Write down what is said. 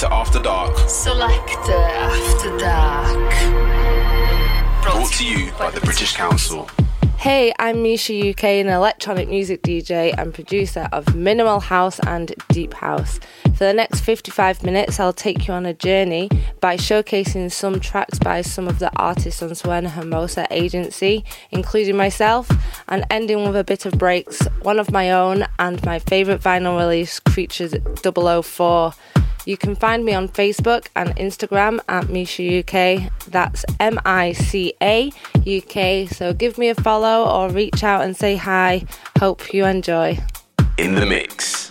Selector After Dark. Selector After Dark. Brought to you by the British Council. Hey, I'm Mica UK, an electronic music DJ and producer of minimal house and deep house. For the next 55 minutes, I'll take you on a journey by showcasing some tracks by some of the artists on Suena Hermosa agency, including myself, and ending with a bit of breaks, one of my own, and my favourite vinyl release, Creatures 004. You can find me on Facebook and Instagram at Mica UK. That's M I C A UK. So give me a follow or reach out and say hi. Hope you enjoy. In the mix.